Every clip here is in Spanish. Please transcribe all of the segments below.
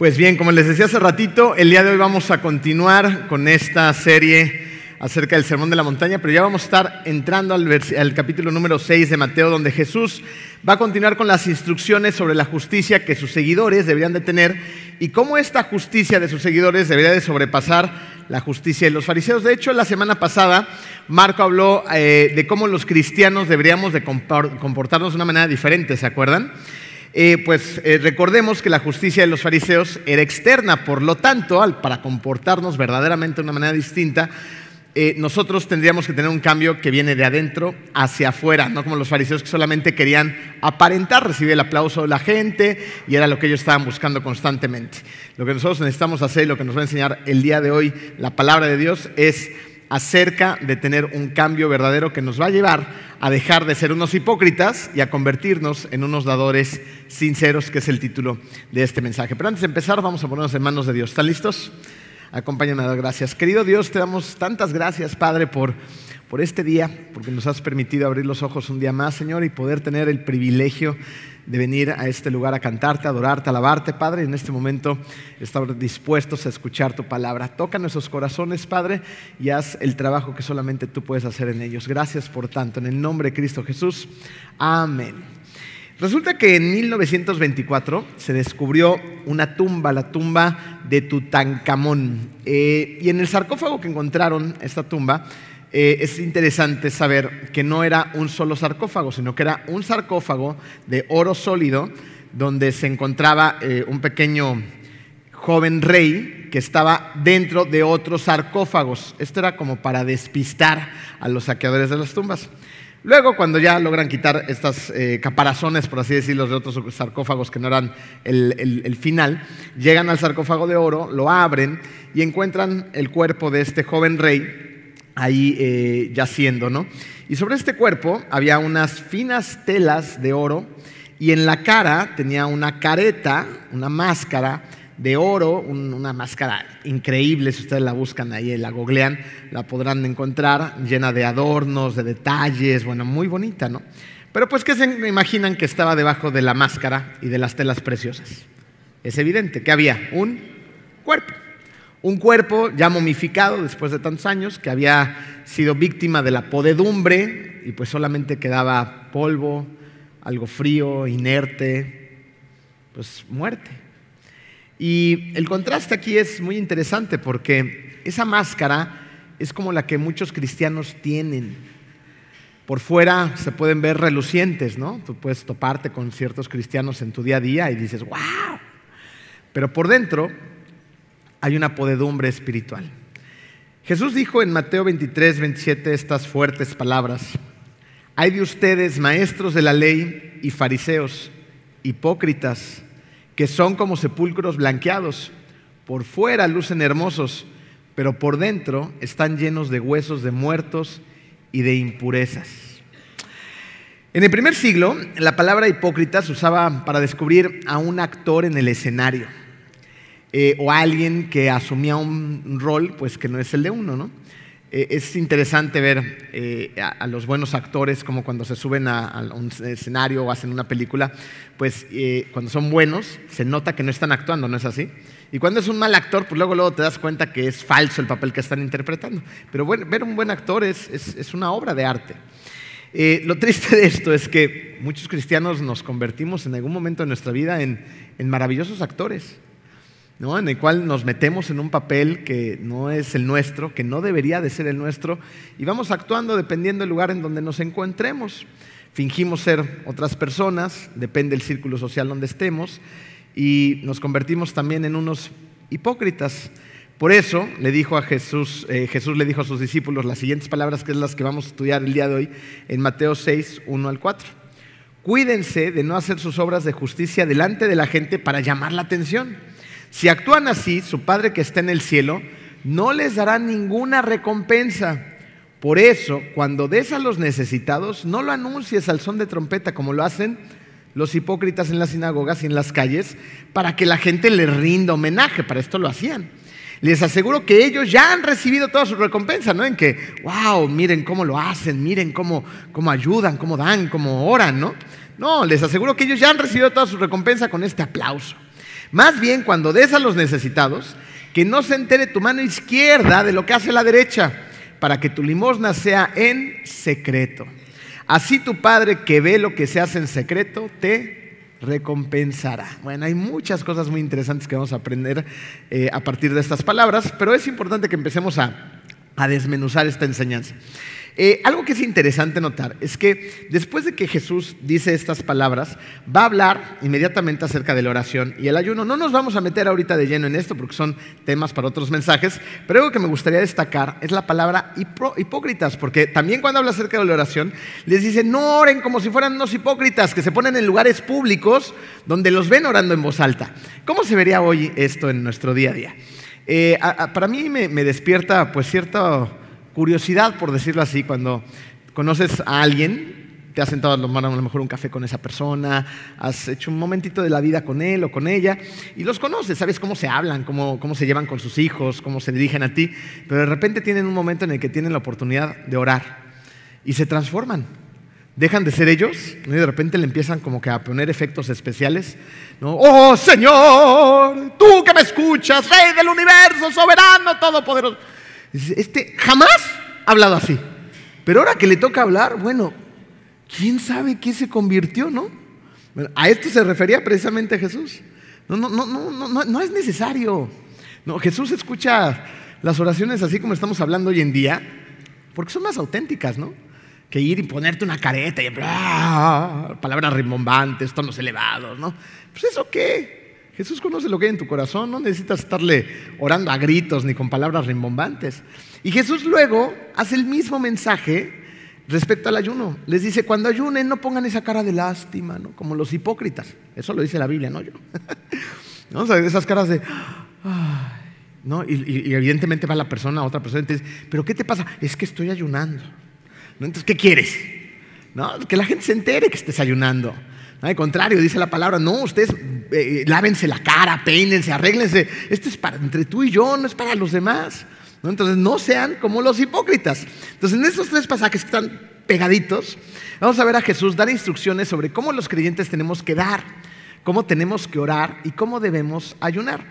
Pues bien, como les decía hace ratito, el día de hoy vamos a continuar con esta serie acerca del Sermón de la Montaña, pero ya vamos a estar entrando al, capítulo número 6 de Mateo, donde Jesús va a continuar con las instrucciones sobre la justicia que sus seguidores deberían de tener y cómo esta justicia de sus seguidores debería de sobrepasar la justicia de los fariseos. De hecho, la semana pasada Marco habló eh, de cómo los cristianos deberíamos de comportarnos de una manera diferente, ¿se acuerdan? Eh, pues eh, recordemos que la justicia de los fariseos era externa, por lo tanto, para comportarnos verdaderamente de una manera distinta, eh, nosotros tendríamos que tener un cambio que viene de adentro hacia afuera, no como los fariseos que solamente querían aparentar, recibir el aplauso de la gente y era lo que ellos estaban buscando constantemente. Lo que nosotros necesitamos hacer y lo que nos va a enseñar el día de hoy la palabra de Dios es acerca de tener un cambio verdadero que nos va a llevar a dejar de ser unos hipócritas y a convertirnos en unos dadores sinceros, que es el título de este mensaje. Pero antes de empezar, vamos a ponernos en manos de Dios. ¿Están listos? Acompáñame a dar gracias. Querido Dios, te damos tantas gracias, Padre, por, por este día, porque nos has permitido abrir los ojos un día más, Señor, y poder tener el privilegio de venir a este lugar a cantarte, a adorarte, a alabarte, Padre. En este momento estamos dispuestos a escuchar tu palabra. Toca nuestros corazones, Padre, y haz el trabajo que solamente tú puedes hacer en ellos. Gracias por tanto. En el nombre de Cristo Jesús. Amén. Resulta que en 1924 se descubrió una tumba, la tumba de Tutankamón. Eh, y en el sarcófago que encontraron, esta tumba, eh, es interesante saber que no era un solo sarcófago, sino que era un sarcófago de oro sólido donde se encontraba eh, un pequeño joven rey que estaba dentro de otros sarcófagos. Esto era como para despistar a los saqueadores de las tumbas. Luego, cuando ya logran quitar estas eh, caparazones, por así decirlo, de otros sarcófagos que no eran el, final, llegan al sarcófago de oro, lo abren y encuentran el cuerpo de este joven rey ahí eh, yaciendo, ¿no? Y sobre este cuerpo había unas finas telas de oro y en la cara tenía una careta, una máscara de oro, una máscara increíble, si ustedes la buscan ahí, la googlean, la podrán encontrar, llena de adornos, de detalles, bueno, muy bonita, ¿no? Pero pues, ¿qué se imaginan que estaba debajo de la máscara y de las telas preciosas? Es evidente que había un cuerpo. Un cuerpo ya momificado después de tantos años, que había sido víctima de la podedumbre y pues solamente quedaba polvo, algo frío, inerte, pues muerte. Y el contraste aquí es muy interesante porque esa máscara es como la que muchos cristianos tienen. Por fuera se pueden ver relucientes, ¿no? Tú puedes toparte con ciertos cristianos en tu día a día y dices, wow. Pero por dentro hay una podedumbre espiritual. Jesús dijo en Mateo 23, 27 estas fuertes palabras. Hay de ustedes, maestros de la ley y fariseos, hipócritas, que son como sepulcros blanqueados. Por fuera lucen hermosos, pero por dentro están llenos de huesos de muertos y de impurezas. En el primer siglo, la palabra hipócrita se usaba para descubrir a un actor en el escenario. Eh, o alguien que asumía un rol pues que no es el de uno, ¿no? Eh, es interesante ver eh, a, los buenos actores como cuando se suben a, un escenario o hacen una película, pues cuando son buenos se nota que no están actuando, ¿no es así? Y cuando es un mal actor, pues luego, luego te das cuenta que es falso el papel que están interpretando. Pero ver un buen actor es, es, una obra de arte. lo triste de esto es que muchos cristianos nos convertimos en algún momento de nuestra vida en, en maravillosos actores en el cual nos metemos en un papel que no es el nuestro, que no debería de ser el nuestro, y vamos actuando dependiendo del lugar en donde nos encontremos. Fingimos ser otras personas, depende del círculo social donde estemos, y nos convertimos también en unos hipócritas. Por eso le dijo a Jesús, eh, Jesús le dijo a sus discípulos las siguientes palabras que es las que vamos a estudiar el día de hoy en Mateo 6, 1 al 4. Cuídense de no hacer sus obras de justicia delante de la gente para llamar la atención si actúan así, su Padre que está en el cielo no les dará ninguna recompensa. Por eso, cuando des a los necesitados, no lo anuncies al son de trompeta como lo hacen los hipócritas en las sinagogas y en las calles, para que la gente les rinda homenaje. Para esto lo hacían. Les aseguro que ellos ya han recibido toda su recompensa, ¿no? En que, wow, miren cómo lo hacen, miren cómo, cómo ayudan, cómo dan, cómo oran, ¿no? No, les aseguro que ellos ya han recibido toda su recompensa con este aplauso. Más bien, cuando des a los necesitados, que no se entere tu mano izquierda de lo que hace la derecha, para que tu limosna sea en secreto. Así tu Padre que ve lo que se hace en secreto, te recompensará. Bueno, hay muchas cosas muy interesantes que vamos a aprender eh, a partir de estas palabras, pero es importante que empecemos a, a desmenuzar esta enseñanza. Eh, algo que es interesante notar es que después de que Jesús dice estas palabras, va a hablar inmediatamente acerca de la oración y el ayuno. No nos vamos a meter ahorita de lleno en esto porque son temas para otros mensajes, pero algo que me gustaría destacar es la palabra hipócritas, porque también cuando habla acerca de la oración, les dice, no oren como si fueran unos hipócritas que se ponen en lugares públicos donde los ven orando en voz alta. ¿Cómo se vería hoy esto en nuestro día a día? Eh, para mí me, despierta pues cierto curiosidad, por decirlo así, cuando conoces a alguien, te has sentado a tomar a lo mejor un café con esa persona, has hecho un momentito de la vida con él o con ella y los conoces, sabes cómo se hablan, cómo, cómo se llevan con sus hijos, cómo se dirigen a ti, pero de repente tienen un momento en el que tienen la oportunidad de orar y se transforman. Dejan de ser ellos y de repente le empiezan como que a poner efectos especiales. ¿no? Oh Señor, tú que me escuchas, Rey del universo, soberano, todopoderoso. Este jamás ha hablado así. Pero ahora que le toca hablar, bueno, ¿quién sabe qué se convirtió, no? a esto se refería precisamente Jesús. No, no, no, no, no, no es necesario. No, Jesús escucha las oraciones así como estamos hablando hoy en día, porque son más auténticas, ¿no? Que ir y ponerte una careta y palabras rimbombantes, tonos elevados, ¿no? Pues eso qué? Jesús conoce lo que hay en tu corazón, no necesitas estarle orando a gritos ni con palabras rimbombantes. Y Jesús luego hace el mismo mensaje respecto al ayuno. Les dice, cuando ayunen no pongan esa cara de lástima, ¿no? como los hipócritas. Eso lo dice la Biblia, no yo. ¿No? O esas caras de... ¿no? Y, evidentemente va la persona, otra persona, y dice, pero ¿qué te pasa? Es que estoy ayunando. Entonces, ¿qué quieres? ¿No? Que la gente se entere que estés ayunando. Al contrario, dice la palabra, no, ustedes eh, lávense la cara, peínense, arréglense. Esto es para entre tú y yo, no es para los demás. Entonces, no sean como los hipócritas. Entonces, en estos tres pasajes que están pegaditos, vamos a ver a Jesús dar instrucciones sobre cómo los creyentes tenemos que dar, cómo tenemos que orar y cómo debemos ayunar.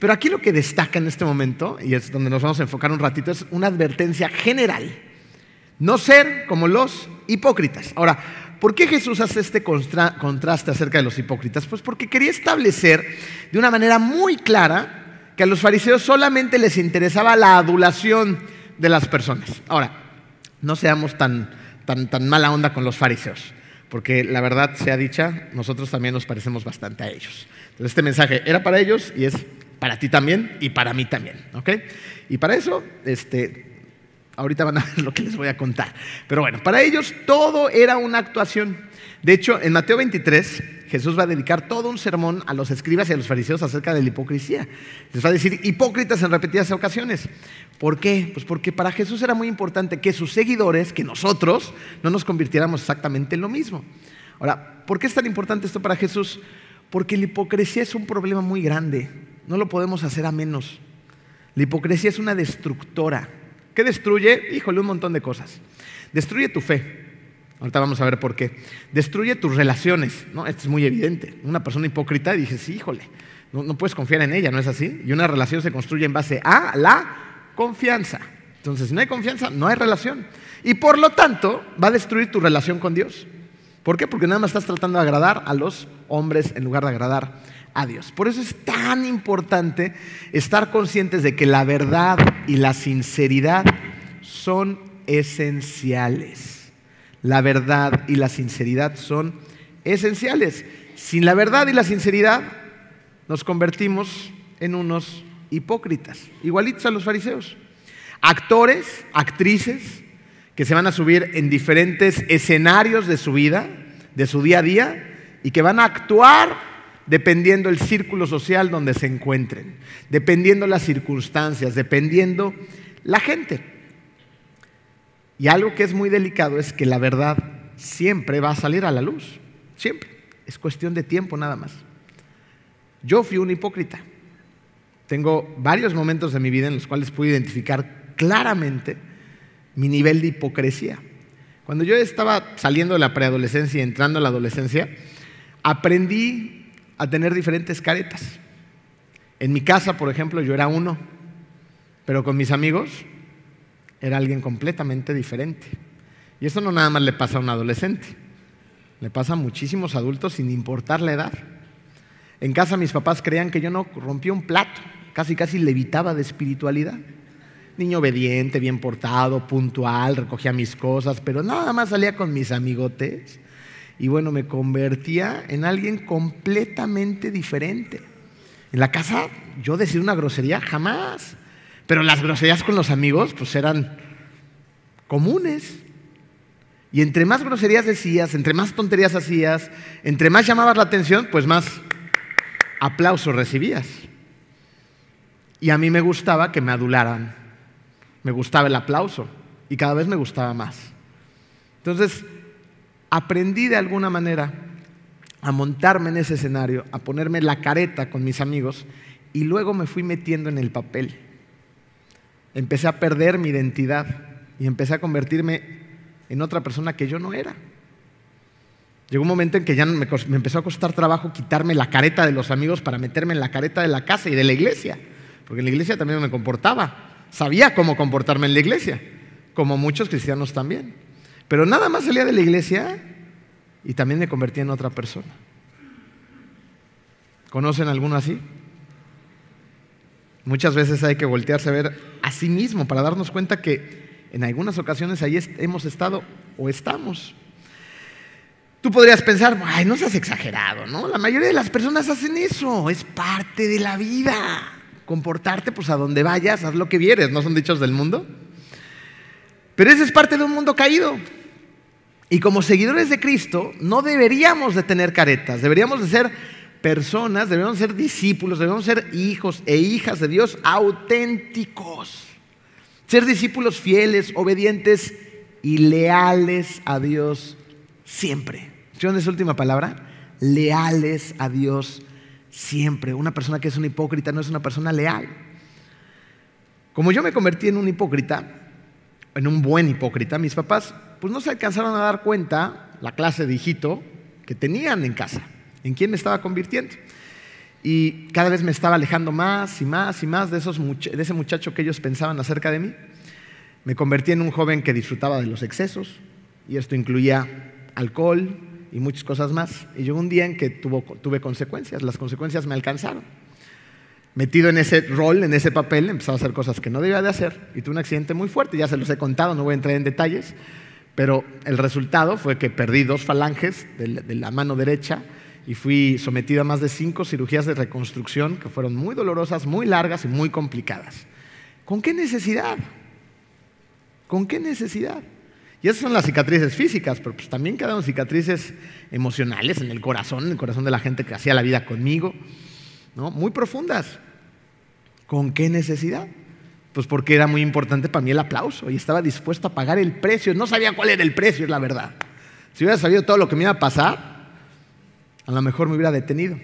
Pero aquí lo que destaca en este momento, y es donde nos vamos a enfocar un ratito, es una advertencia general. No ser como los hipócritas. Ahora, ¿Por qué Jesús hace este contraste acerca de los hipócritas? Pues porque quería establecer de una manera muy clara que a los fariseos solamente les interesaba la adulación de las personas. Ahora, no seamos tan, tan, mala onda con los fariseos, porque la verdad sea dicha, nosotros también nos parecemos bastante a ellos. Entonces este mensaje era para ellos y es para ti también y para mí también. ¿ok? Y para eso, este, Ahorita van a ver lo que les voy a contar. Pero bueno, para ellos todo era una actuación. De hecho, en Mateo 23, Jesús va a dedicar todo un sermón a los escribas y a los fariseos acerca de la hipocresía. Les va a decir hipócritas en repetidas ocasiones. ¿Por qué? Pues porque para Jesús era muy importante que sus seguidores, que nosotros, no nos convirtiéramos exactamente en lo mismo. Ahora, ¿por qué es tan importante esto para Jesús? Porque la hipocresía es un problema muy grande. No lo podemos hacer a menos. La hipocresía es una destructora. ¿Qué destruye? Híjole, un montón de cosas. Destruye tu fe. Ahorita vamos a ver por qué. Destruye tus relaciones. ¿no? Esto es muy evidente. Una persona hipócrita dice, sí, híjole, no, no puedes confiar en ella, ¿no es así? Y una relación se construye en base a la confianza. Entonces, si no hay confianza, no hay relación. Y por lo tanto, va a destruir tu relación con Dios. ¿Por qué? Porque nada más estás tratando de agradar a los hombres en lugar de agradar a. Por eso es tan importante estar conscientes de que la verdad y la sinceridad son esenciales. La verdad y la sinceridad son esenciales. Sin la verdad y la sinceridad nos convertimos en unos hipócritas, igualitos a los fariseos. Actores, actrices, que se van a subir en diferentes escenarios de su vida, de su día a día, y que van a actuar dependiendo el círculo social donde se encuentren, dependiendo las circunstancias, dependiendo la gente. Y algo que es muy delicado es que la verdad siempre va a salir a la luz, siempre. Es cuestión de tiempo nada más. Yo fui un hipócrita. Tengo varios momentos de mi vida en los cuales pude identificar claramente mi nivel de hipocresía. Cuando yo estaba saliendo de la preadolescencia y entrando a la adolescencia, aprendí a tener diferentes caretas. En mi casa, por ejemplo, yo era uno, pero con mis amigos era alguien completamente diferente. Y eso no nada más le pasa a un adolescente, le pasa a muchísimos adultos sin importar la edad. En casa mis papás creían que yo no rompía un plato, casi casi levitaba de espiritualidad. Niño obediente, bien portado, puntual, recogía mis cosas, pero nada más salía con mis amigotes. Y bueno, me convertía en alguien completamente diferente. En la casa yo decía una grosería jamás, pero las groserías con los amigos pues eran comunes. Y entre más groserías decías, entre más tonterías hacías, entre más llamabas la atención, pues más aplausos recibías. Y a mí me gustaba que me adularan, me gustaba el aplauso y cada vez me gustaba más. Entonces, aprendí de alguna manera a montarme en ese escenario, a ponerme la careta con mis amigos y luego me fui metiendo en el papel. Empecé a perder mi identidad y empecé a convertirme en otra persona que yo no era. Llegó un momento en que ya me, empezó a costar trabajo quitarme la careta de los amigos para meterme en la careta de la casa y de la iglesia, porque en la iglesia también me comportaba, sabía cómo comportarme en la iglesia, como muchos cristianos también. Pero nada más salía de la iglesia y también me convertí en otra persona. ¿Conocen alguno así? Muchas veces hay que voltearse a ver a sí mismo para darnos cuenta que en algunas ocasiones ahí hemos estado o estamos. Tú podrías pensar, ay, no seas exagerado, ¿no? La mayoría de las personas hacen eso, es parte de la vida. Comportarte, pues a donde vayas, haz lo que vieres, ¿no son dichos del mundo? Pero eso es parte de un mundo caído. Y como seguidores de Cristo, no deberíamos de tener caretas, deberíamos de ser personas, deberíamos ser discípulos, deberíamos ser hijos e hijas de Dios auténticos. Ser discípulos fieles, obedientes y leales a Dios siempre. ¿Escucharon esa última palabra? Leales a Dios siempre. Una persona que es una hipócrita no es una persona leal. Como yo me convertí en un hipócrita, en un buen hipócrita, mis papás pues no se alcanzaron a dar cuenta la clase de hijito que tenían en casa, en quién me estaba convirtiendo. Y cada vez me estaba alejando más y más y más de, esos, de ese muchacho que ellos pensaban acerca de mí. Me convertí en un joven que disfrutaba de los excesos, y esto incluía alcohol y muchas cosas más. Y llegó un día en que tuve consecuencias, las consecuencias me alcanzaron. Metido en ese rol, en ese papel, empezaba a hacer cosas que no debía de hacer y tuve un accidente muy fuerte, ya se los he contado, no voy a entrar en detalles, pero el resultado fue que perdí dos falanges de la mano derecha, y fui sometido a más de cinco cirugías de reconstrucción que fueron muy dolorosas, muy largas y muy complicadas. ¿Con qué necesidad? ¿Con qué necesidad? Y esas son las cicatrices físicas, pero pues también quedaron cicatrices emocionales en el corazón, en el corazón de la gente que hacía la vida conmigo, ¿no? Muy profundas. ¿Con qué necesidad? Pues porque era muy importante para mí el aplauso y estaba dispuesto a pagar el precio. No sabía cuál era el precio, es la verdad. Si hubiera sabido todo lo que me iba a pasar, a lo mejor me hubiera detenido.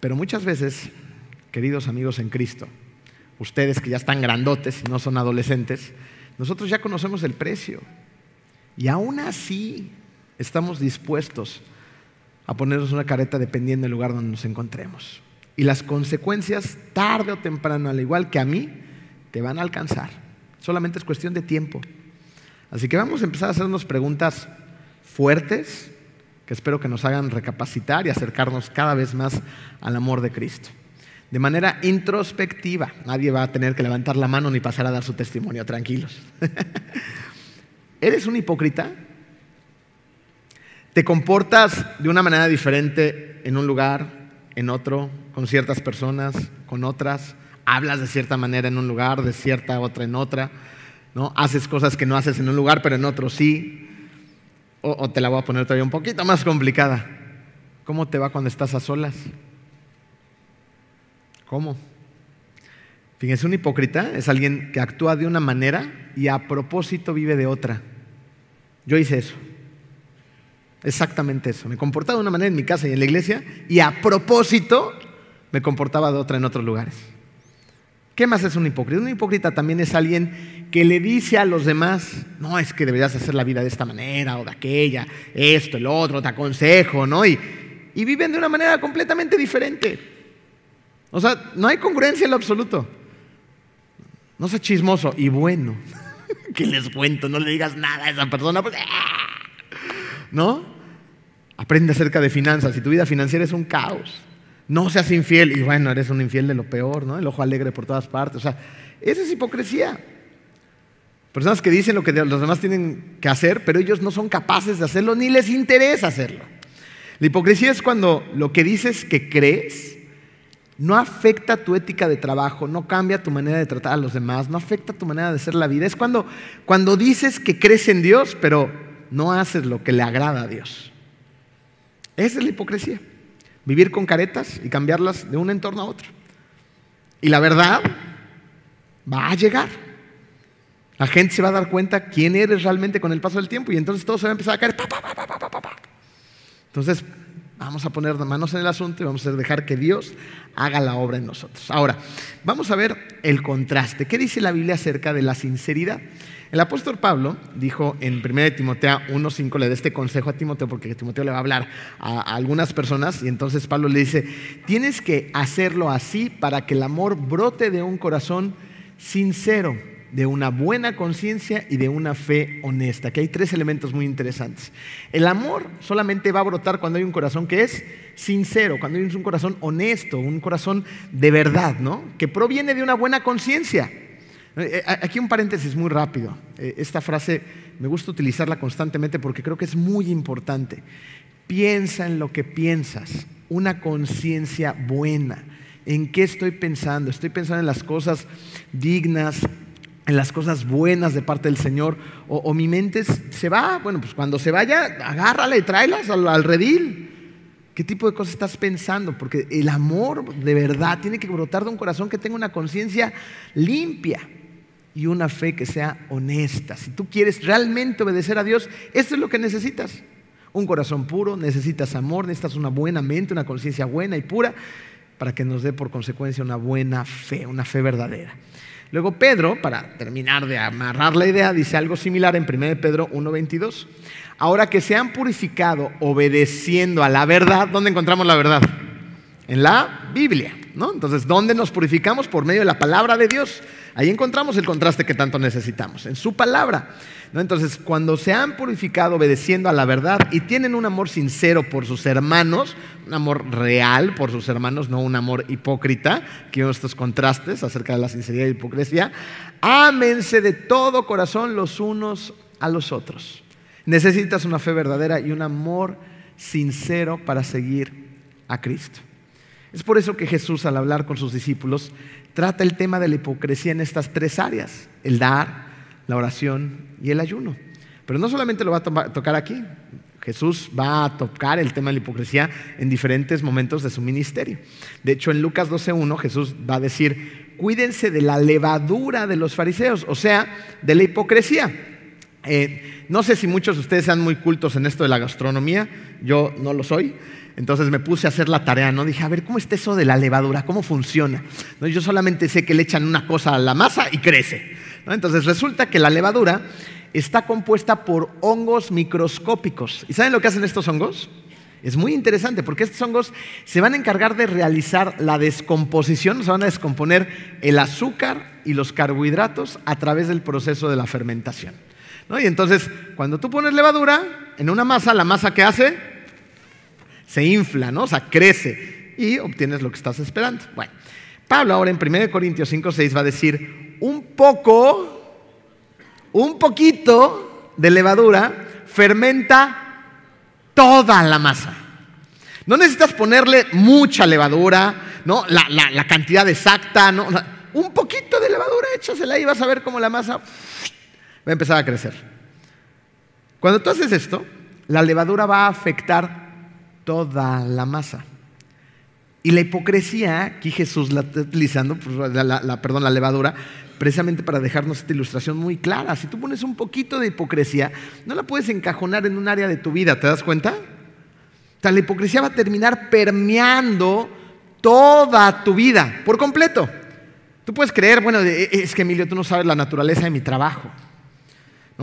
Pero muchas veces, queridos amigos en Cristo, ustedes que ya están grandotes y no son adolescentes, nosotros ya conocemos el precio. Y aún así estamos dispuestos a ponernos una careta dependiendo del lugar donde nos encontremos. Y las consecuencias, tarde o temprano, al igual que a mí, te van a alcanzar. Solamente es cuestión de tiempo. Así que vamos a empezar a hacernos preguntas fuertes, que espero que nos hagan recapacitar y acercarnos cada vez más al amor de Cristo. De manera introspectiva, nadie va a tener que levantar la mano ni pasar a dar su testimonio, tranquilos. ¿Eres un hipócrita? ¿Te comportas de una manera diferente en un lugar, en otro, con ciertas personas, con otras? ¿Hablas de cierta manera en un lugar, de cierta otra en otra? ¿No? Haces cosas que no haces en un lugar, pero en otro sí. O, te la voy a poner todavía un poquito más complicada. ¿Cómo te va cuando estás a solas? ¿Cómo? Fíjense, un hipócrita es alguien que actúa de una manera y a propósito vive de otra. Yo hice eso. Exactamente eso. Me comportaba de una manera en mi casa y en la iglesia y a propósito me comportaba de otra en otros lugares. ¿Qué más es un hipócrita? Un hipócrita también es alguien que le dice a los demás, no, es que deberías hacer la vida de esta manera o de aquella, esto, el otro, te aconsejo, ¿no? Y, y viven de una manera completamente diferente. O sea, no hay congruencia en lo absoluto. No sea chismoso y bueno. que les cuento, no le digas nada a esa persona. Pues, ¡ah! ¿No? Aprende acerca de finanzas. Si tu vida financiera es un caos, no seas infiel. Y bueno, eres un infiel de lo peor, ¿no? El ojo alegre por todas partes. O sea, esa es hipocresía. Personas que dicen lo que los demás tienen que hacer, pero ellos no son capaces de hacerlo ni les interesa hacerlo. La hipocresía es cuando lo que dices que crees no afecta tu ética de trabajo, no cambia tu manera de tratar a los demás, no afecta tu manera de hacer la vida. Es cuando, cuando dices que crees en Dios, pero no haces lo que le agrada a Dios. Esa es la hipocresía. Vivir con caretas y cambiarlas de un entorno a otro. Y la verdad va a llegar. La gente se va a dar cuenta quién eres realmente con el paso del tiempo y entonces todo se va a empezar a caer. entonces, Vamos a poner manos en el asunto y vamos a dejar que Dios haga la obra en nosotros. Ahora, vamos a ver el contraste. ¿Qué dice la Biblia acerca de la sinceridad? El apóstol Pablo dijo en 1 Timoteo 1.5, le da este consejo a Timoteo porque Timoteo le va a hablar a, a algunas personas y entonces Pablo le dice, tienes que hacerlo así para que el amor brote de un corazón sincero de una buena conciencia y de una fe honesta, que hay tres elementos muy interesantes. El amor solamente va a brotar cuando hay un corazón que es sincero, cuando hay un corazón honesto, un corazón de verdad, ¿no? Que proviene de una buena conciencia. Eh, eh, aquí un paréntesis muy rápido. Eh, esta frase me gusta utilizarla constantemente porque creo que es muy importante. Piensa en lo que piensas, una conciencia buena. ¿En qué estoy pensando? Estoy pensando en las cosas dignas, en las cosas buenas de parte del Señor, o, mi mente se va, bueno, pues cuando se vaya, agárrala y tráelas al, redil. ¿Qué tipo de cosas estás pensando? Porque el amor de verdad tiene que brotar de un corazón que tenga una conciencia limpia y una fe que sea honesta. Si tú quieres realmente obedecer a Dios, esto es lo que necesitas. Un corazón puro, necesitas amor, necesitas una buena mente, una conciencia buena y pura, para que nos dé por consecuencia una buena fe, una fe verdadera. Luego Pedro, para terminar de amarrar la idea, dice algo similar en 1 Pedro 1.22. Ahora que se han purificado obedeciendo a la verdad, ¿dónde encontramos la verdad? En la Biblia, ¿no? Entonces, ¿dónde nos purificamos? Por medio de la palabra de Dios. Ahí encontramos el contraste que tanto necesitamos, en su palabra. Entonces, cuando se han purificado obedeciendo a la verdad y tienen un amor sincero por sus hermanos, un amor real por sus hermanos, no un amor hipócrita, que estos contrastes acerca de la sinceridad y hipocresía, ámense de todo corazón los unos a los otros. Necesitas una fe verdadera y un amor sincero para seguir a Cristo. Es por eso que Jesús al hablar con sus discípulos trata el tema de la hipocresía en estas tres áreas, el dar, la oración y el ayuno. Pero no solamente lo va a tocar aquí, Jesús va a tocar el tema de la hipocresía en diferentes momentos de su ministerio. De hecho, en Lucas 12.1 Jesús va a decir, cuídense de la levadura de los fariseos, o sea, de la hipocresía. Eh, no sé si muchos de ustedes sean muy cultos en esto de la gastronomía, yo no lo soy. Entonces me puse a hacer la tarea, ¿no? Dije, a ver, ¿cómo está eso de la levadura? ¿Cómo funciona? ¿No? Yo solamente sé que le echan una cosa a la masa y crece. Entonces resulta que la levadura está compuesta por hongos microscópicos. ¿Y saben lo que hacen estos hongos? Es muy interesante porque estos hongos se van a encargar de realizar la descomposición, se van a descomponer el azúcar y los carbohidratos a través del proceso de la fermentación. Y entonces, cuando tú pones levadura en una masa, la masa que hace se infla, ¿no? O sea, crece y obtienes lo que estás esperando. Bueno, Pablo ahora en 1 Corintios 5, 6 va a decir, un poco, un poquito de levadura fermenta toda la masa. No necesitas ponerle mucha levadura, ¿no? La, cantidad exacta, ¿no? Un poquito de levadura, échasela y vas a ver cómo la masa va a empezar a crecer. Cuando tú haces esto, la levadura va a afectar toda la masa. Y la hipocresía, aquí Jesús la está utilizando, pues, la, perdón, la levadura, precisamente para dejarnos esta ilustración muy clara. Si tú pones un poquito de hipocresía, no la puedes encajonar en un área de tu vida, ¿te das cuenta? O sea, la hipocresía va a terminar permeando toda tu vida, por completo. Tú puedes creer, bueno, es que Emilio, tú no sabes la naturaleza de mi trabajo.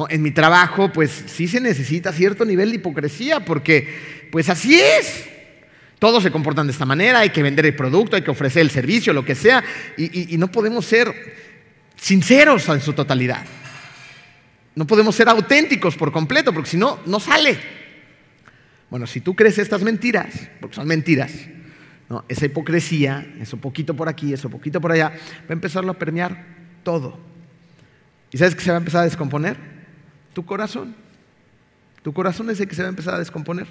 En mi trabajo, pues sí se necesita cierto nivel de hipocresía, porque pues así es. Todos se comportan de esta manera, hay que vender el producto, hay que ofrecer el servicio, lo que sea, y, no podemos ser sinceros en su totalidad. No podemos ser auténticos por completo, porque si no, no sale. Bueno, si tú crees estas mentiras, porque son mentiras, esa hipocresía, eso poquito por aquí, eso poquito por allá, va a empezarlo a permear todo. ¿Y sabes qué se va a empezar a descomponer? Tu corazón. Tu corazón es el que se va a empezar a descomponer.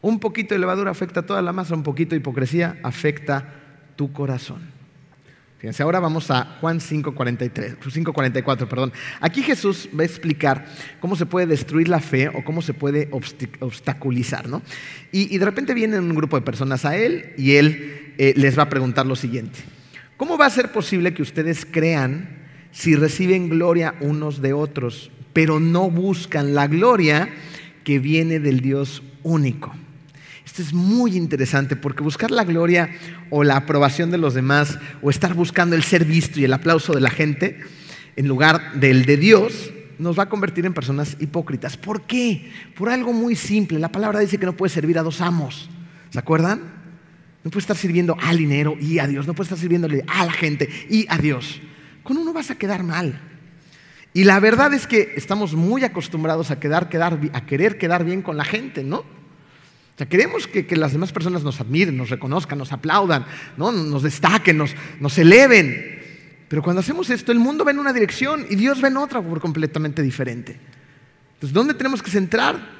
Un poquito de levadura afecta a toda la masa, un poquito de hipocresía afecta tu corazón. Fíjense, ahora vamos a Juan 5.43, 5.44, perdón. Aquí Jesús va a explicar cómo se puede destruir la fe o cómo se puede obstaculizar, ¿no? Y, de repente viene un grupo de personas a él y él eh, les va a preguntar lo siguiente. ¿Cómo va a ser posible que ustedes crean si reciben gloria unos de otros, pero no buscan la gloria que viene del Dios único? Esto es muy interesante porque buscar la gloria o la aprobación de los demás o estar buscando el ser visto y el aplauso de la gente en lugar del de Dios nos va a convertir en personas hipócritas. ¿Por qué? Por algo muy simple. La palabra dice que no puede servir a dos amos. ¿Se acuerdan? No puede estar sirviendo al dinero y a Dios. No puede estar sirviéndole a la gente y a Dios. Con uno vas a quedar mal. Y la verdad es que estamos muy acostumbrados a, quedar, quedar, a querer quedar bien con la gente, ¿no? O sea, queremos que, las demás personas nos admiren, nos reconozcan, nos aplaudan, ¿no? nos destaquen, nos, nos eleven. Pero cuando hacemos esto, el mundo va en una dirección y Dios va en otra por completamente diferente. Entonces, ¿dónde tenemos que centrar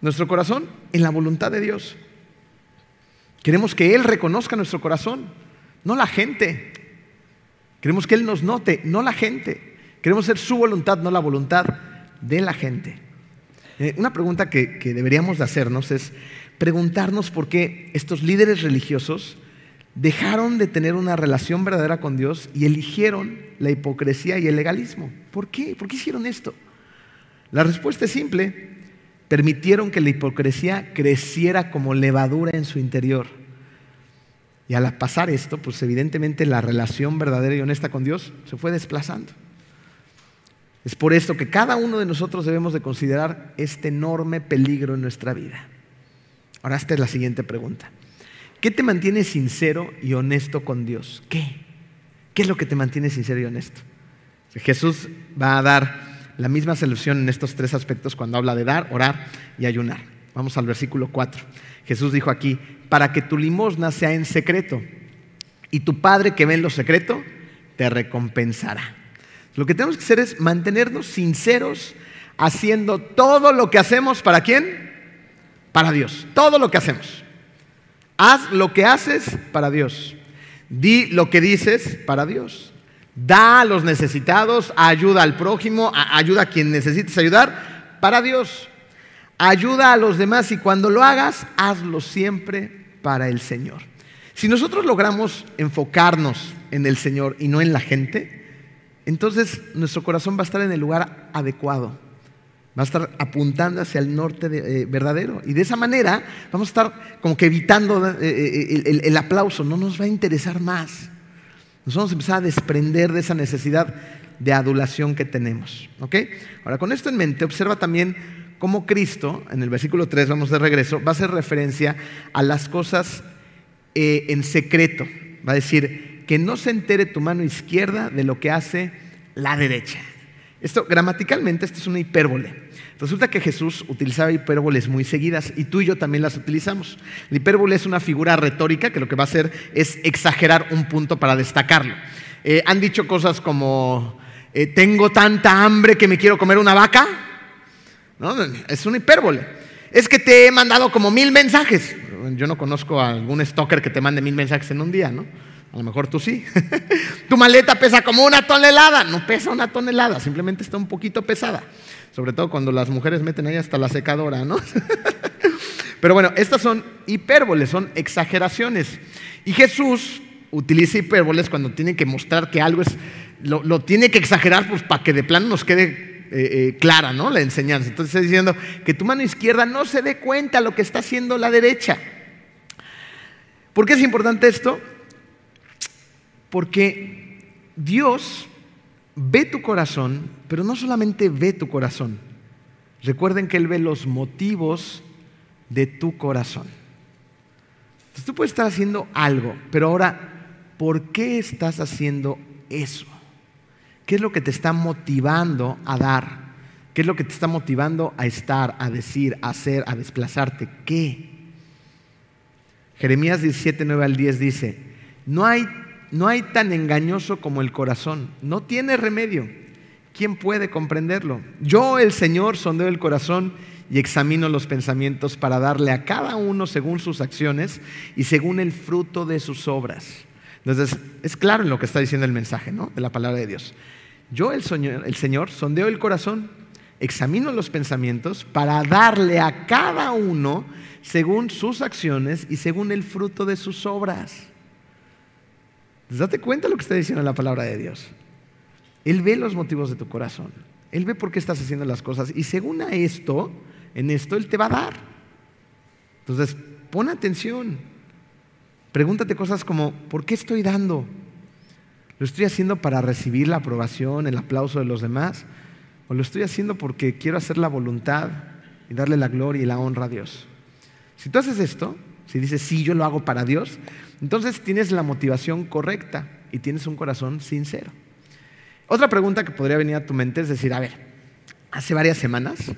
nuestro corazón? En la voluntad de Dios. Queremos que Él reconozca nuestro corazón, no la gente. Queremos que Él nos note, no la gente. Queremos ser su voluntad, no la voluntad de la gente. Eh, una pregunta que, deberíamos de hacernos es preguntarnos por qué estos líderes religiosos dejaron de tener una relación verdadera con Dios y eligieron la hipocresía y el legalismo. ¿Por qué? ¿Por qué hicieron esto? La respuesta es simple. Permitieron que la hipocresía creciera como levadura en su interior. Y al pasar esto, pues evidentemente la relación verdadera y honesta con Dios se fue desplazando. Es por esto que cada uno de nosotros debemos de considerar este enorme peligro en nuestra vida. Ahora esta es la siguiente pregunta. ¿Qué te mantiene sincero y honesto con Dios? ¿Qué? ¿Qué es lo que te mantiene sincero y honesto? Jesús va a dar la misma solución en estos tres aspectos cuando habla de dar, orar y ayunar. Vamos al versículo 4. Jesús dijo aquí, para que tu limosna sea en secreto y tu Padre que ve en lo secreto te recompensará. Lo que tenemos que hacer es mantenernos sinceros haciendo todo lo que hacemos. ¿Para quién? Para Dios. Todo lo que hacemos. Haz lo que haces para Dios. Di lo que dices para Dios. Da a los necesitados, ayuda al prójimo, ayuda a quien necesites ayudar para Dios. Ayuda a los demás y cuando lo hagas, hazlo siempre para el Señor. Si nosotros logramos enfocarnos en el Señor y no en la gente, entonces nuestro corazón va a estar en el lugar adecuado. Va a estar apuntando hacia el norte eh, verdadero. Y de esa manera vamos a estar como que evitando eh, eh, el, aplauso. No nos va a interesar más. Nos vamos a empezar a desprender de esa necesidad de adulación que tenemos. Ahora, con esto en mente, observa también cómo Cristo, en el versículo 3, vamos de regreso, va a hacer referencia a las cosas en secreto. Va a decir, que no se entere tu mano izquierda de lo que hace la derecha. Esto, gramaticalmente, esto es una hipérbole. Resulta que Jesús utilizaba hipérboles muy seguidas y tú y yo también las utilizamos. La hipérbole es una figura retórica que lo que va a hacer es exagerar un punto para destacarlo. Eh, han dicho cosas como, eh, tengo tanta hambre que me quiero comer una vaca. Es una hipérbole. Es que te he mandado como mil mensajes. Yo no conozco a algún stalker que te mande mil mensajes en un día, ¿no? A lo mejor tú sí. tu maleta pesa como una tonelada. No pesa una tonelada, simplemente está un poquito pesada. Sobre todo cuando las mujeres meten ahí hasta la secadora, ¿no? Pero bueno, estas son hipérboles, son exageraciones. Y Jesús utiliza hipérboles cuando tiene que mostrar que algo es, lo, tiene que exagerar pues, para que de plano nos quede eh, eh, clara ¿no? la enseñanza. Entonces está diciendo que tu mano izquierda no se dé cuenta lo que está haciendo la derecha. ¿Por qué es importante esto? Porque Dios ve tu corazón, pero no solamente ve tu corazón. Recuerden que Él ve los motivos de tu corazón. Entonces tú puedes estar haciendo algo, pero ahora, ¿por qué estás haciendo eso? ¿Qué es lo que te está motivando a dar? ¿Qué es lo que te está motivando a estar, a decir, a hacer, a desplazarte? ¿Qué? Jeremías 17, 9 al 10 dice, no hay, no hay tan engañoso como el corazón, no tiene remedio. ¿Quién puede comprenderlo? Yo, el Señor, sondeo el corazón y examino los pensamientos para darle a cada uno según sus acciones y según el fruto de sus obras. Entonces, es claro en lo que está diciendo el mensaje ¿no? de la palabra de Dios. Yo, el, el Señor, sondeo el corazón, examino los pensamientos para darle a cada uno según sus acciones y según el fruto de sus obras. Date cuenta lo que está diciendo la palabra de Dios. Él ve los motivos de tu corazón. Él ve por qué estás haciendo las cosas. Y según a esto, en esto Él te va a dar. Entonces, pon atención. Pregúntate cosas como, ¿por qué estoy dando? ¿Lo estoy haciendo para recibir la aprobación, el aplauso de los demás? ¿O lo estoy haciendo porque quiero hacer la voluntad y darle la gloria y la honra a Dios? Si tú haces esto, si dices, sí, yo lo hago para Dios, entonces tienes la motivación correcta y tienes un corazón sincero. Otra pregunta que podría venir a tu mente es decir, a ver, hace varias semanas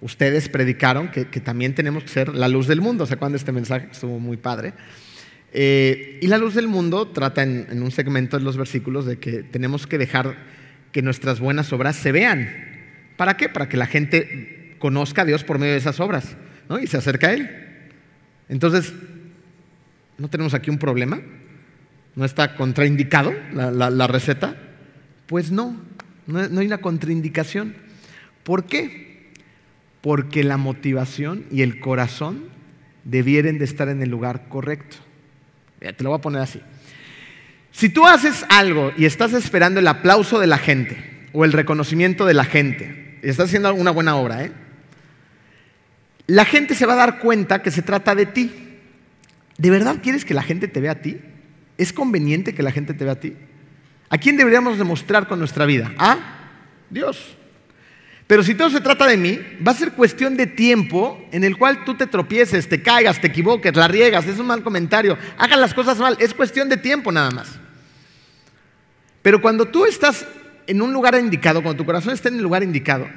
ustedes predicaron que, también tenemos que ser la luz del mundo. ¿Se acuerdan de este mensaje estuvo muy padre? Eh, y la luz del mundo trata en, un segmento de los versículos de que tenemos que dejar que nuestras buenas obras se vean. ¿Para qué? Para que la gente conozca a Dios por medio de esas obras ¿no? y se acerque a Él. Entonces, ¿no tenemos aquí un problema? ¿No está contraindicado la, receta? Pues no, no, hay una contraindicación. ¿Por qué? Porque la motivación y el corazón debieren de estar en el lugar correcto. Te lo voy a poner así. Si tú haces algo y estás esperando el aplauso de la gente o el reconocimiento de la gente, y estás haciendo una buena obra, ¿eh? la gente se va a dar cuenta que se trata de ti. ¿De verdad quieres que la gente te vea a ti? ¿Es conveniente que la gente te vea a ti? ¿A quién deberíamos demostrar con nuestra vida? A Dios. Pero si todo se trata de mí, va a ser cuestión de tiempo en el cual tú te tropieces, te caigas, te equivoques, la riegas, es un mal comentario, hagas las cosas mal, es cuestión de tiempo nada más. Pero cuando tú estás en un lugar indicado, cuando tu corazón está en el lugar indicado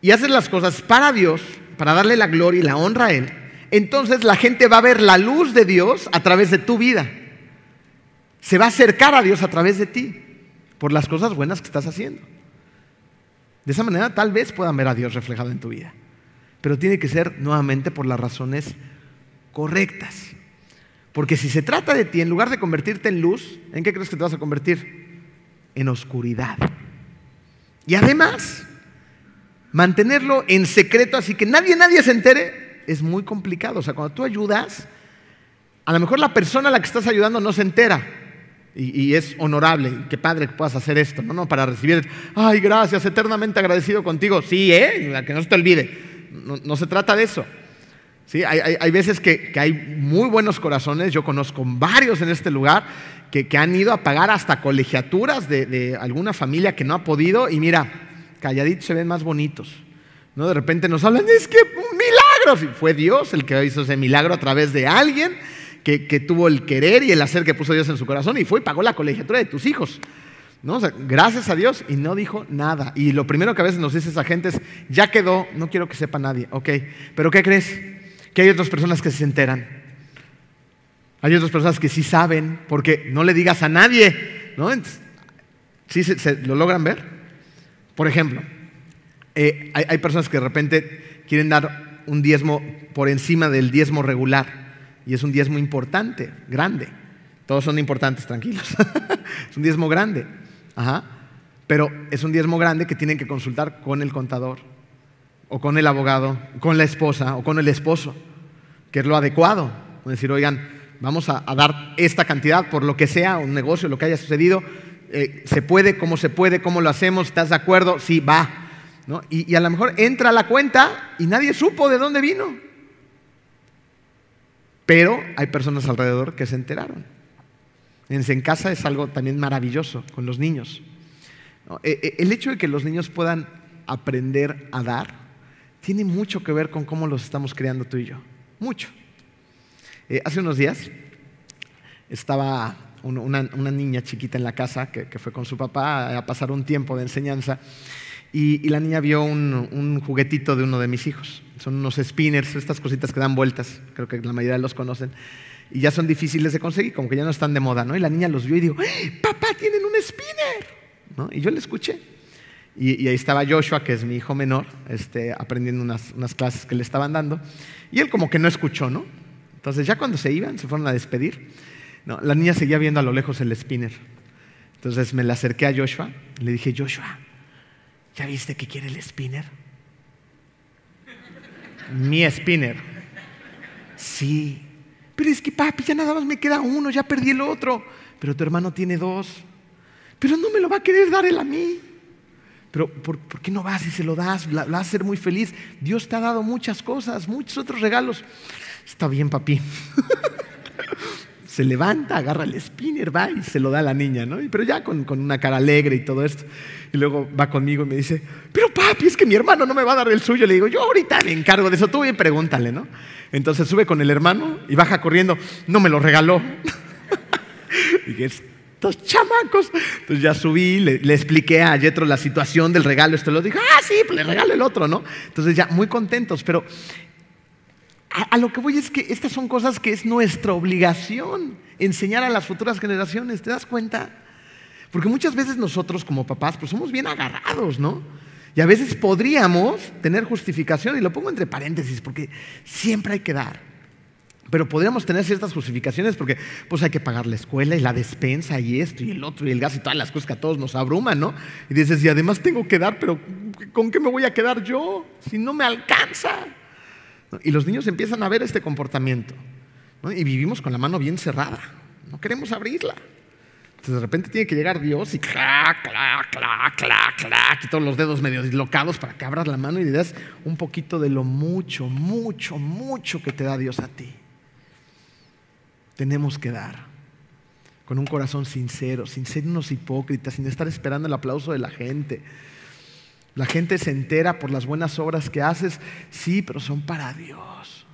y haces las cosas para Dios, para darle la gloria y la honra a Él, entonces la gente va a ver la luz de Dios a través de tu vida. Se va a acercar a Dios a través de ti por las cosas buenas que estás haciendo. De esa manera tal vez puedan ver a Dios reflejado en tu vida. Pero tiene que ser nuevamente por las razones correctas. Porque si se trata de ti, en lugar de convertirte en luz, ¿en qué crees que te vas a convertir? En oscuridad. Y además, Mantenerlo en secreto, así que nadie, nadie se entere, es muy complicado. O sea, cuando tú ayudas, a lo mejor la persona a la que estás ayudando no se entera. Y, es honorable, y qué padre que puedas hacer esto, ¿no? no para recibir, ay, gracias, eternamente agradecido contigo. Sí, ¿eh? Que no se te olvide. No, se trata de eso. ¿Sí? Hay, veces que, hay muy buenos corazones, yo conozco varios en este lugar que, han ido a pagar hasta colegiaturas de, de alguna familia que no ha podido y mira, calladitos se ven más bonitos. ¿no? De repente nos hablan, es que un milagro. Fue Dios el que hizo ese milagro a través de alguien que, tuvo el querer y el hacer que puso Dios en su corazón y fue y pagó la colegiatura de tus hijos. ¿no? gracias a Dios y no dijo nada. Y lo primero que a veces nos dice esa gente es, ya quedó, no quiero que sepa nadie. Ok, pero ¿qué crees? Que hay otras personas que se enteran. Hay otras personas que sí saben, porque no le digas a nadie. ¿no? ¿Sí se, lo logran ver? Por ejemplo, eh, hay, personas que de repente quieren dar un diezmo por encima del diezmo regular y es un diezmo importante, grande. Todos son importantes, tranquilos. es un diezmo grande. Pero es un diezmo grande que tienen que consultar con el contador, o con el abogado, con la esposa, o con el esposo, que es lo adecuado. Es decir, oigan, vamos a, dar esta cantidad por lo que sea, un negocio, lo que haya sucedido, eh, se puede, cómo se puede, cómo lo hacemos, ¿estás de acuerdo? Sí, va. Y, a lo mejor entra la cuenta y nadie supo de dónde vino. Pero hay personas alrededor que se enteraron. En casa es algo también maravilloso con los niños. Eh, eh, el hecho de que los niños puedan aprender a dar tiene mucho que ver con cómo los estamos creando tú y yo. Mucho. Eh, hace unos días estaba una, niña chiquita en la casa que, fue con su papá a pasar un tiempo de enseñanza y, la niña vio un, juguetito de uno de mis hijos. Son unos spinners, estas cositas que dan vueltas, creo que la mayoría los conocen. Y ya son difíciles de conseguir, como que ya no están de moda, ¿no? Y la niña los vio y dijo, ¡Eh, papá, tienen un spinner. Y yo le escuché. Y, ahí estaba Joshua, que es mi hijo menor, este, aprendiendo unas, unas clases que le estaban dando. Y él como que no escuchó, ¿no? Entonces ya cuando se iban, se fueron a despedir, no, la niña seguía viendo a lo lejos el spinner. Entonces me le acerqué a Joshua le dije, Joshua, ¿ya viste que quiere el spinner? Mi spinner. Sí. Pero es que papi, ya nada más me queda uno, ya perdí el otro. Pero tu hermano tiene dos. Pero no me lo va a querer dar él a mí. Pero ¿por, qué no vas y se lo das? La, va a hacer muy feliz. Dios te ha dado muchas cosas, muchos otros regalos. Está bien, papi. se levanta, agarra el spinner, va y se lo da a la niña, ¿no? Pero ya con, una cara alegre y todo esto. Y luego va conmigo y me dice, pero papi, es que mi hermano no me va a dar el suyo. Le digo, yo ahorita me encargo de eso, tú bien pregúntale, ¿no? Entonces sube con el hermano y baja corriendo, no me lo regaló. y dije, estos chamacos. Entonces ya subí, le, expliqué a Yetro la situación del regalo, esto lo dijo, ah, sí, pues le regalo el otro, ¿no? Entonces ya muy contentos, pero a, lo que voy es que estas son cosas que es nuestra obligación enseñar a las futuras generaciones, ¿te das cuenta? Porque muchas veces nosotros como papás pues somos bien agarrados, ¿no? Y a veces podríamos tener justificación, y lo pongo entre paréntesis, porque siempre hay que dar. Pero podríamos tener ciertas justificaciones porque pues hay que pagar la escuela y la despensa y esto y el otro y el gas y todas las cosas que a todos nos abruman, ¿no? Y dices, y además tengo que dar, pero ¿con qué me voy a quedar yo si no me alcanza? Y los niños empiezan a ver este comportamiento. Y vivimos con la mano bien cerrada. No queremos abrirla. Entonces de repente tiene que llegar Dios y clac, clac, clac, clac, clac, y todos los dedos medio dislocados para que abras la mano y le das un poquito de lo mucho, mucho, mucho que te da Dios a ti. Tenemos que dar con un corazón sincero, sin ser unos hipócritas, sin estar esperando el aplauso de la gente. La gente se entera por las buenas obras que haces, sí, pero son para Dios,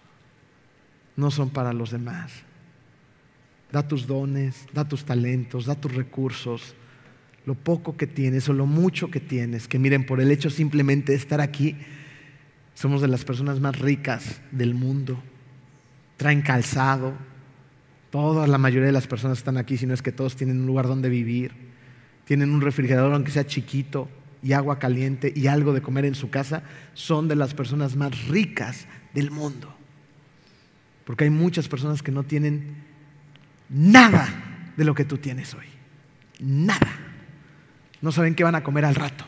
no son para los demás. Da tus dones, da tus talentos, da tus recursos, lo poco que tienes o lo mucho que tienes, que miren, por el hecho simplemente de estar aquí, somos de las personas más ricas del mundo. Traen calzado, toda la mayoría de las personas están aquí, si no es que todos tienen un lugar donde vivir, tienen un refrigerador aunque sea chiquito, y agua caliente y algo de comer en su casa, son de las personas más ricas del mundo. Porque hay muchas personas que no tienen nada de lo que tú tienes hoy. Nada. No saben qué van a comer al rato.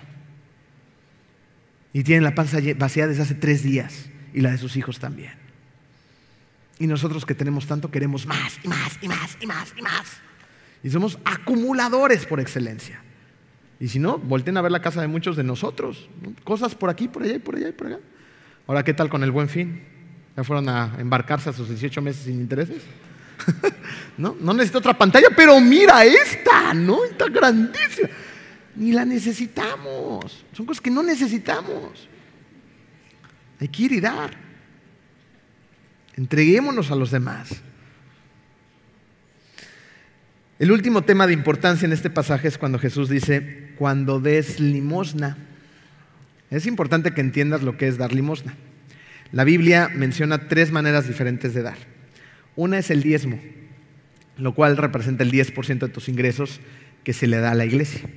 Y tienen la panza vacía desde hace tres días y la de sus hijos también. Y nosotros que tenemos tanto queremos más y más y más y más y más. Y somos acumuladores por excelencia. Y si no, volten a ver la casa de muchos de nosotros. Cosas por aquí, por allá y por allá y por allá. Ahora, ¿qué tal con el buen fin? ¿Ya fueron a embarcarse a sus 18 meses sin intereses? ¿No? no necesito otra pantalla, pero mira esta, ¿no? Está grandísima. Ni la necesitamos. Son cosas que no necesitamos. Hay que ir y dar. Entreguémonos a los demás. El último tema de importancia en este pasaje es cuando Jesús dice, cuando des limosna. Es importante que entiendas lo que es dar limosna. La Biblia menciona tres maneras diferentes de dar. Una es el diezmo, lo cual representa el 10% de tus ingresos que se le da a la iglesia.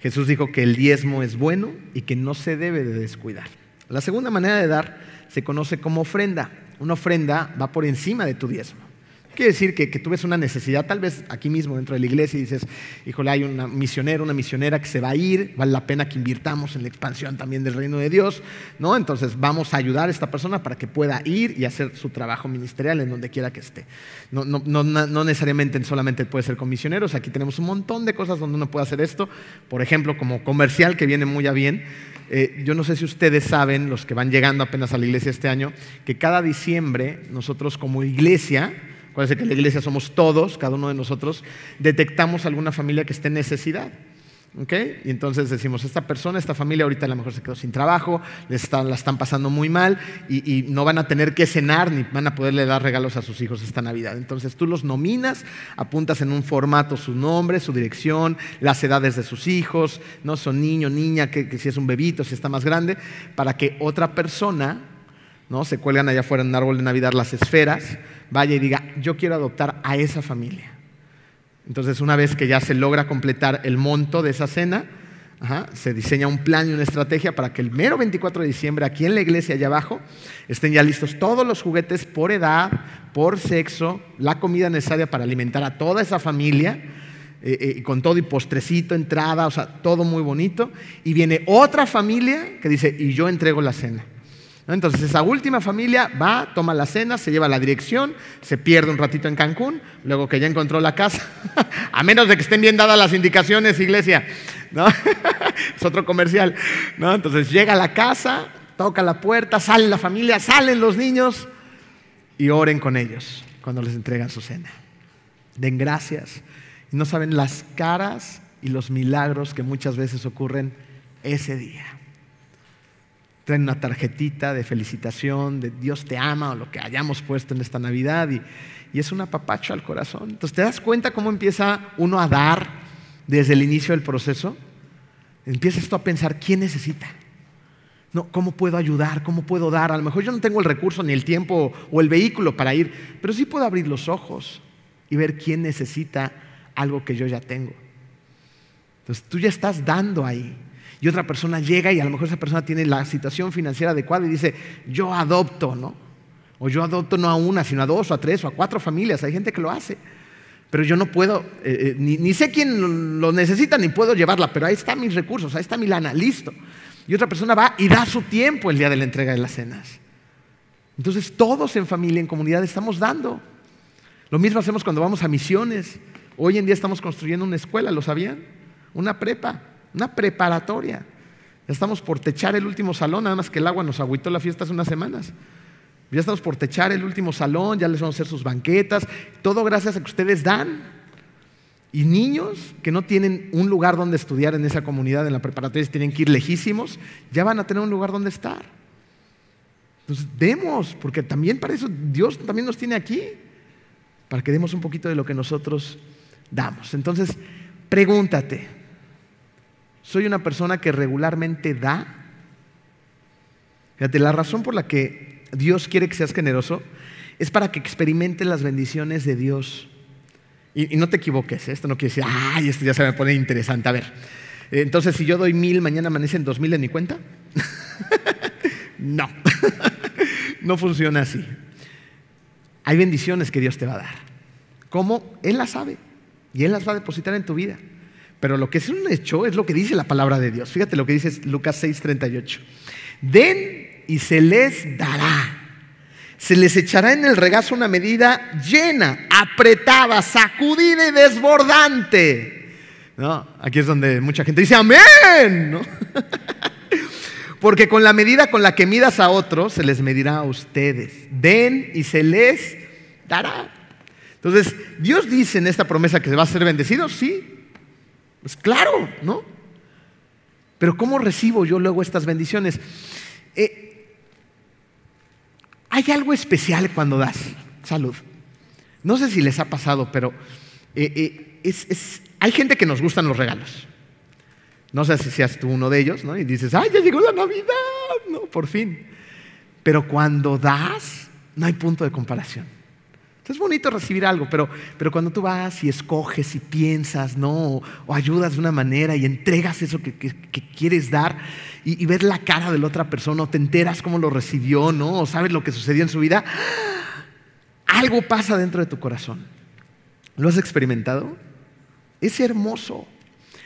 Jesús dijo que el diezmo es bueno y que no se debe de descuidar. La segunda manera de dar se conoce como ofrenda. Una ofrenda va por encima de tu diezmo. Quiere decir que, tú ves una necesidad, tal vez aquí mismo dentro de la iglesia, y dices, híjole, hay un misionero, una misionera que se va a ir, vale la pena que invirtamos en la expansión también del reino de Dios, ¿no? Entonces vamos a ayudar a esta persona para que pueda ir y hacer su trabajo ministerial en donde quiera que esté. No, no, no, no necesariamente solamente puede ser con misioneros, aquí tenemos un montón de cosas donde uno puede hacer esto, por ejemplo, como comercial, que viene muy a bien. Eh, yo no sé si ustedes saben, los que van llegando apenas a la iglesia este año, que cada diciembre nosotros como iglesia, Acuérdense que la iglesia somos todos, cada uno de nosotros, detectamos alguna familia que esté en necesidad. Y entonces decimos, esta persona, esta familia ahorita a lo mejor se quedó sin trabajo, les la están pasando muy mal y, no van a tener que cenar ni van a poderle dar regalos a sus hijos esta Navidad. Entonces tú los nominas, apuntas en un formato su nombre, su dirección, las edades de sus hijos, no son niño, niña, que, si es un bebito, si está más grande, para que otra persona, ¿no? se cuelgan allá afuera en un árbol de Navidad las esferas, vaya y diga, yo quiero adoptar a esa familia. Entonces, una vez que ya se logra completar el monto de esa cena, se diseña un plan y una estrategia para que el mero 24 de diciembre, aquí en la iglesia, allá abajo, estén ya listos todos los juguetes por edad, por sexo, la comida necesaria para alimentar a toda esa familia, eh, eh, con todo y postrecito, entrada, o sea, todo muy bonito. Y viene otra familia que dice, y yo entrego la cena. Entonces esa última familia va, toma la cena, se lleva la dirección, se pierde un ratito en Cancún, luego que ya encontró la casa, a menos de que estén bien dadas las indicaciones, iglesia, ¿no? es otro comercial, ¿no? Entonces llega a la casa, toca la puerta, sale la familia, salen los niños y oren con ellos cuando les entregan su cena. Den gracias. No saben las caras y los milagros que muchas veces ocurren ese día traen una tarjetita de felicitación, de Dios te ama o lo que hayamos puesto en esta Navidad y, es un apapacho al corazón. Entonces, ¿te das cuenta cómo empieza uno a dar desde el inicio del proceso? Empiezas tú a pensar, ¿quién necesita? No, ¿Cómo puedo ayudar? ¿Cómo puedo dar? A lo mejor yo no tengo el recurso, ni el tiempo o el vehículo para ir, pero sí puedo abrir los ojos y ver quién necesita algo que yo ya tengo. Entonces tú ya estás dando ahí y otra persona llega y a lo mejor esa persona tiene la situación financiera adecuada y dice, yo adopto, ¿no? O yo adopto no a una, sino a dos o a tres o a cuatro familias. Hay gente que lo hace. Pero yo no puedo, eh, eh, ni, sé quién lo necesita, ni puedo llevarla, pero ahí están mis recursos, ahí está mi lana, listo. Y otra persona va y da su tiempo el día de la entrega de las cenas. Entonces todos en familia, en comunidad, estamos dando. Lo mismo hacemos cuando vamos a misiones. Hoy en día estamos construyendo una escuela, ¿lo sabían? Una prepa una preparatoria. Ya estamos por techar el último salón, nada más que el agua nos agüitó la fiesta hace unas semanas. Ya estamos por techar el último salón, ya les vamos a hacer sus banquetas, todo gracias a que ustedes dan. Y niños que no tienen un lugar donde estudiar en esa comunidad, en la preparatoria, tienen que ir lejísimos, ya van a tener un lugar donde estar. Entonces, demos, porque también para eso Dios también nos tiene aquí, para que demos un poquito de lo que nosotros damos. Entonces, pregúntate, soy una persona que regularmente da. Fíjate, la razón por la que Dios quiere que seas generoso es para que experimentes las bendiciones de Dios. Y, no te equivoques, ¿eh? esto no quiere decir, ay, esto ya se me pone interesante. A ver, entonces si yo doy mil, mañana amanecen dos mil en mi cuenta. no, no funciona así. Hay bendiciones que Dios te va a dar. ¿Cómo? Él las sabe y Él las va a depositar en tu vida. Pero lo que es un hecho es lo que dice la palabra de Dios. Fíjate lo que dice Lucas 6:38. Den y se les dará. Se les echará en el regazo una medida llena, apretada, sacudida y desbordante. ¿No? Aquí es donde mucha gente dice amén. Porque con la medida con la que midas a otros, se les medirá a ustedes. Den y se les dará. Entonces, Dios dice en esta promesa que se va a ser bendecido, sí, pues claro, ¿no? Pero ¿cómo recibo yo luego estas bendiciones? Eh, hay algo especial cuando das salud. No sé si les ha pasado, pero eh, eh, hay gente que nos gustan los regalos. No sé si seas tú uno de ellos, ¿no? Y dices, ¡ay, ya llegó la Navidad! ¿No? Por fin. Pero cuando das, no hay punto de comparación. Es bonito recibir algo, pero, pero cuando tú vas y escoges y piensas, ¿no? O, ayudas de una manera y entregas eso que, quieres dar y, ver la cara de la otra persona, o te enteras cómo lo recibió, ¿no? O sabes lo que sucedió en su vida, algo pasa dentro de tu corazón. ¿Lo has experimentado? Es hermoso.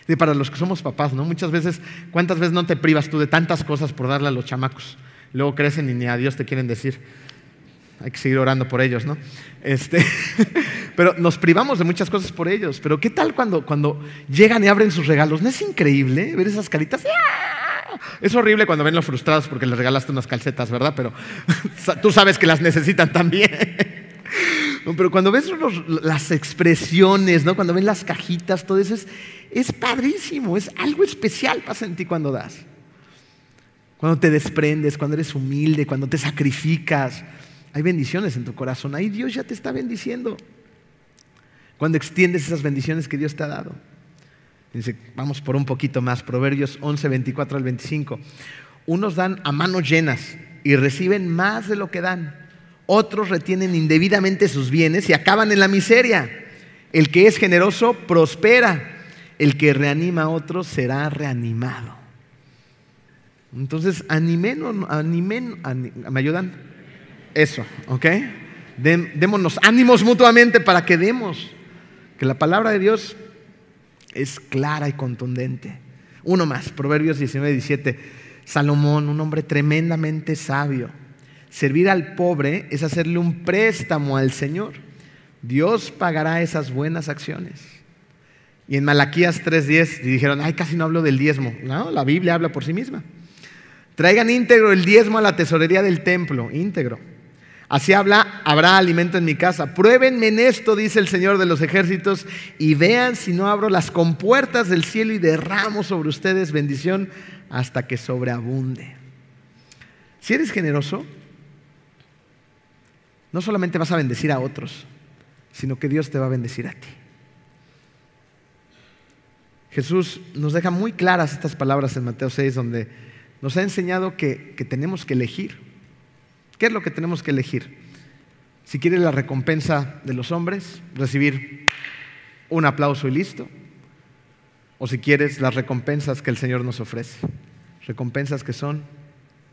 Y para los que somos papás, ¿no? Muchas veces, ¿cuántas veces no te privas tú de tantas cosas por darle a los chamacos? Luego crecen y ni a Dios te quieren decir hay que seguir orando por ellos, ¿no? Este, pero nos privamos de muchas cosas por ellos. Pero ¿qué tal cuando, cuando llegan y abren sus regalos? ¿No es increíble ver esas caritas? ¡Ah! Es horrible cuando ven los frustrados porque les regalaste unas calcetas, ¿verdad? Pero tú sabes que las necesitan también. Pero cuando ves las expresiones, ¿no? cuando ves las cajitas, todo eso es, es padrísimo, es algo especial pasa en ti cuando das. Cuando te desprendes, cuando eres humilde, cuando te sacrificas, hay bendiciones en tu corazón. Ahí Dios ya te está bendiciendo. Cuando extiendes esas bendiciones que Dios te ha dado. Dice, vamos por un poquito más, Proverbios 11, 24 al 25. Unos dan a manos llenas y reciben más de lo que dan. Otros retienen indebidamente sus bienes y acaban en la miseria. El que es generoso prospera. El que reanima a otros será reanimado. Entonces, animen, ¿me ayudan? Eso, ¿ok? démonos ánimos mutuamente para que demos. Que la palabra de Dios es clara y contundente. Uno más, Proverbios 19, 17. Salomón, un hombre tremendamente sabio. Servir al pobre es hacerle un préstamo al Señor. Dios pagará esas buenas acciones. Y en Malaquías 3:10 dijeron, ay, casi no hablo del diezmo. No, la Biblia habla por sí misma. Traigan íntegro el diezmo a la tesorería del templo, íntegro. Así habla, habrá alimento en mi casa. Pruébenme en esto, dice el Señor de los ejércitos, y vean si no abro las compuertas del cielo y derramo sobre ustedes bendición hasta que sobreabunde. Si eres generoso, no solamente vas a bendecir a otros, sino que Dios te va a bendecir a ti. Jesús nos deja muy claras estas palabras en Mateo 6, donde nos ha enseñado que, que tenemos que elegir. ¿Qué es lo que tenemos que elegir? Si quieres la recompensa de los hombres, recibir un aplauso y listo. O si quieres las recompensas que el Señor nos ofrece. Recompensas que son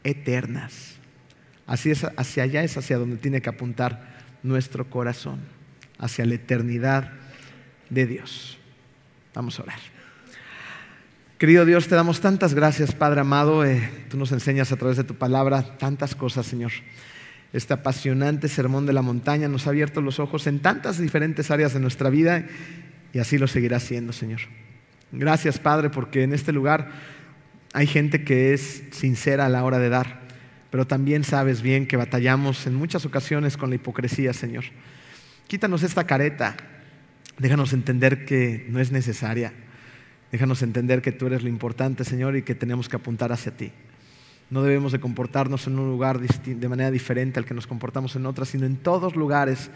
eternas. Así es, hacia allá es hacia donde tiene que apuntar nuestro corazón, hacia la eternidad de Dios. Vamos a orar. Querido Dios, te damos tantas gracias, Padre amado. Eh, tú nos enseñas a través de tu palabra tantas cosas, Señor. Este apasionante sermón de la montaña nos ha abierto los ojos en tantas diferentes áreas de nuestra vida y así lo seguirá haciendo, Señor. Gracias, Padre, porque en este lugar hay gente que es sincera a la hora de dar, pero también sabes bien que batallamos en muchas ocasiones con la hipocresía, Señor. Quítanos esta careta, déjanos entender que no es necesaria Déjanos entender que tú eres lo importante, Señor, y que tenemos que apuntar hacia ti. No debemos de comportarnos en un lugar de manera diferente al que nos comportamos en otras, sino en todos lugares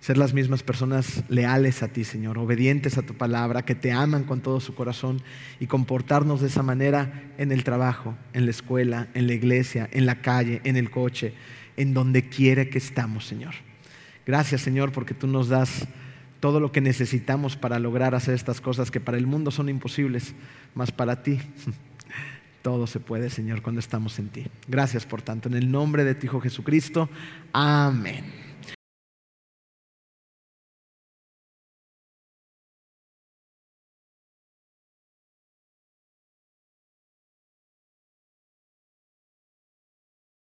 ser las mismas personas leales a ti, Señor, obedientes a tu palabra, que te aman con todo su corazón y comportarnos de esa manera en el trabajo, en la escuela, en la iglesia, en la calle, en el coche, en donde quiera que estamos, Señor. Gracias, Señor, porque tú nos das todo lo que necesitamos para lograr hacer estas cosas que para el mundo son imposibles, mas para ti todo se puede, Señor, cuando estamos en ti. Gracias por tanto. En el nombre de tu Hijo Jesucristo. Amén.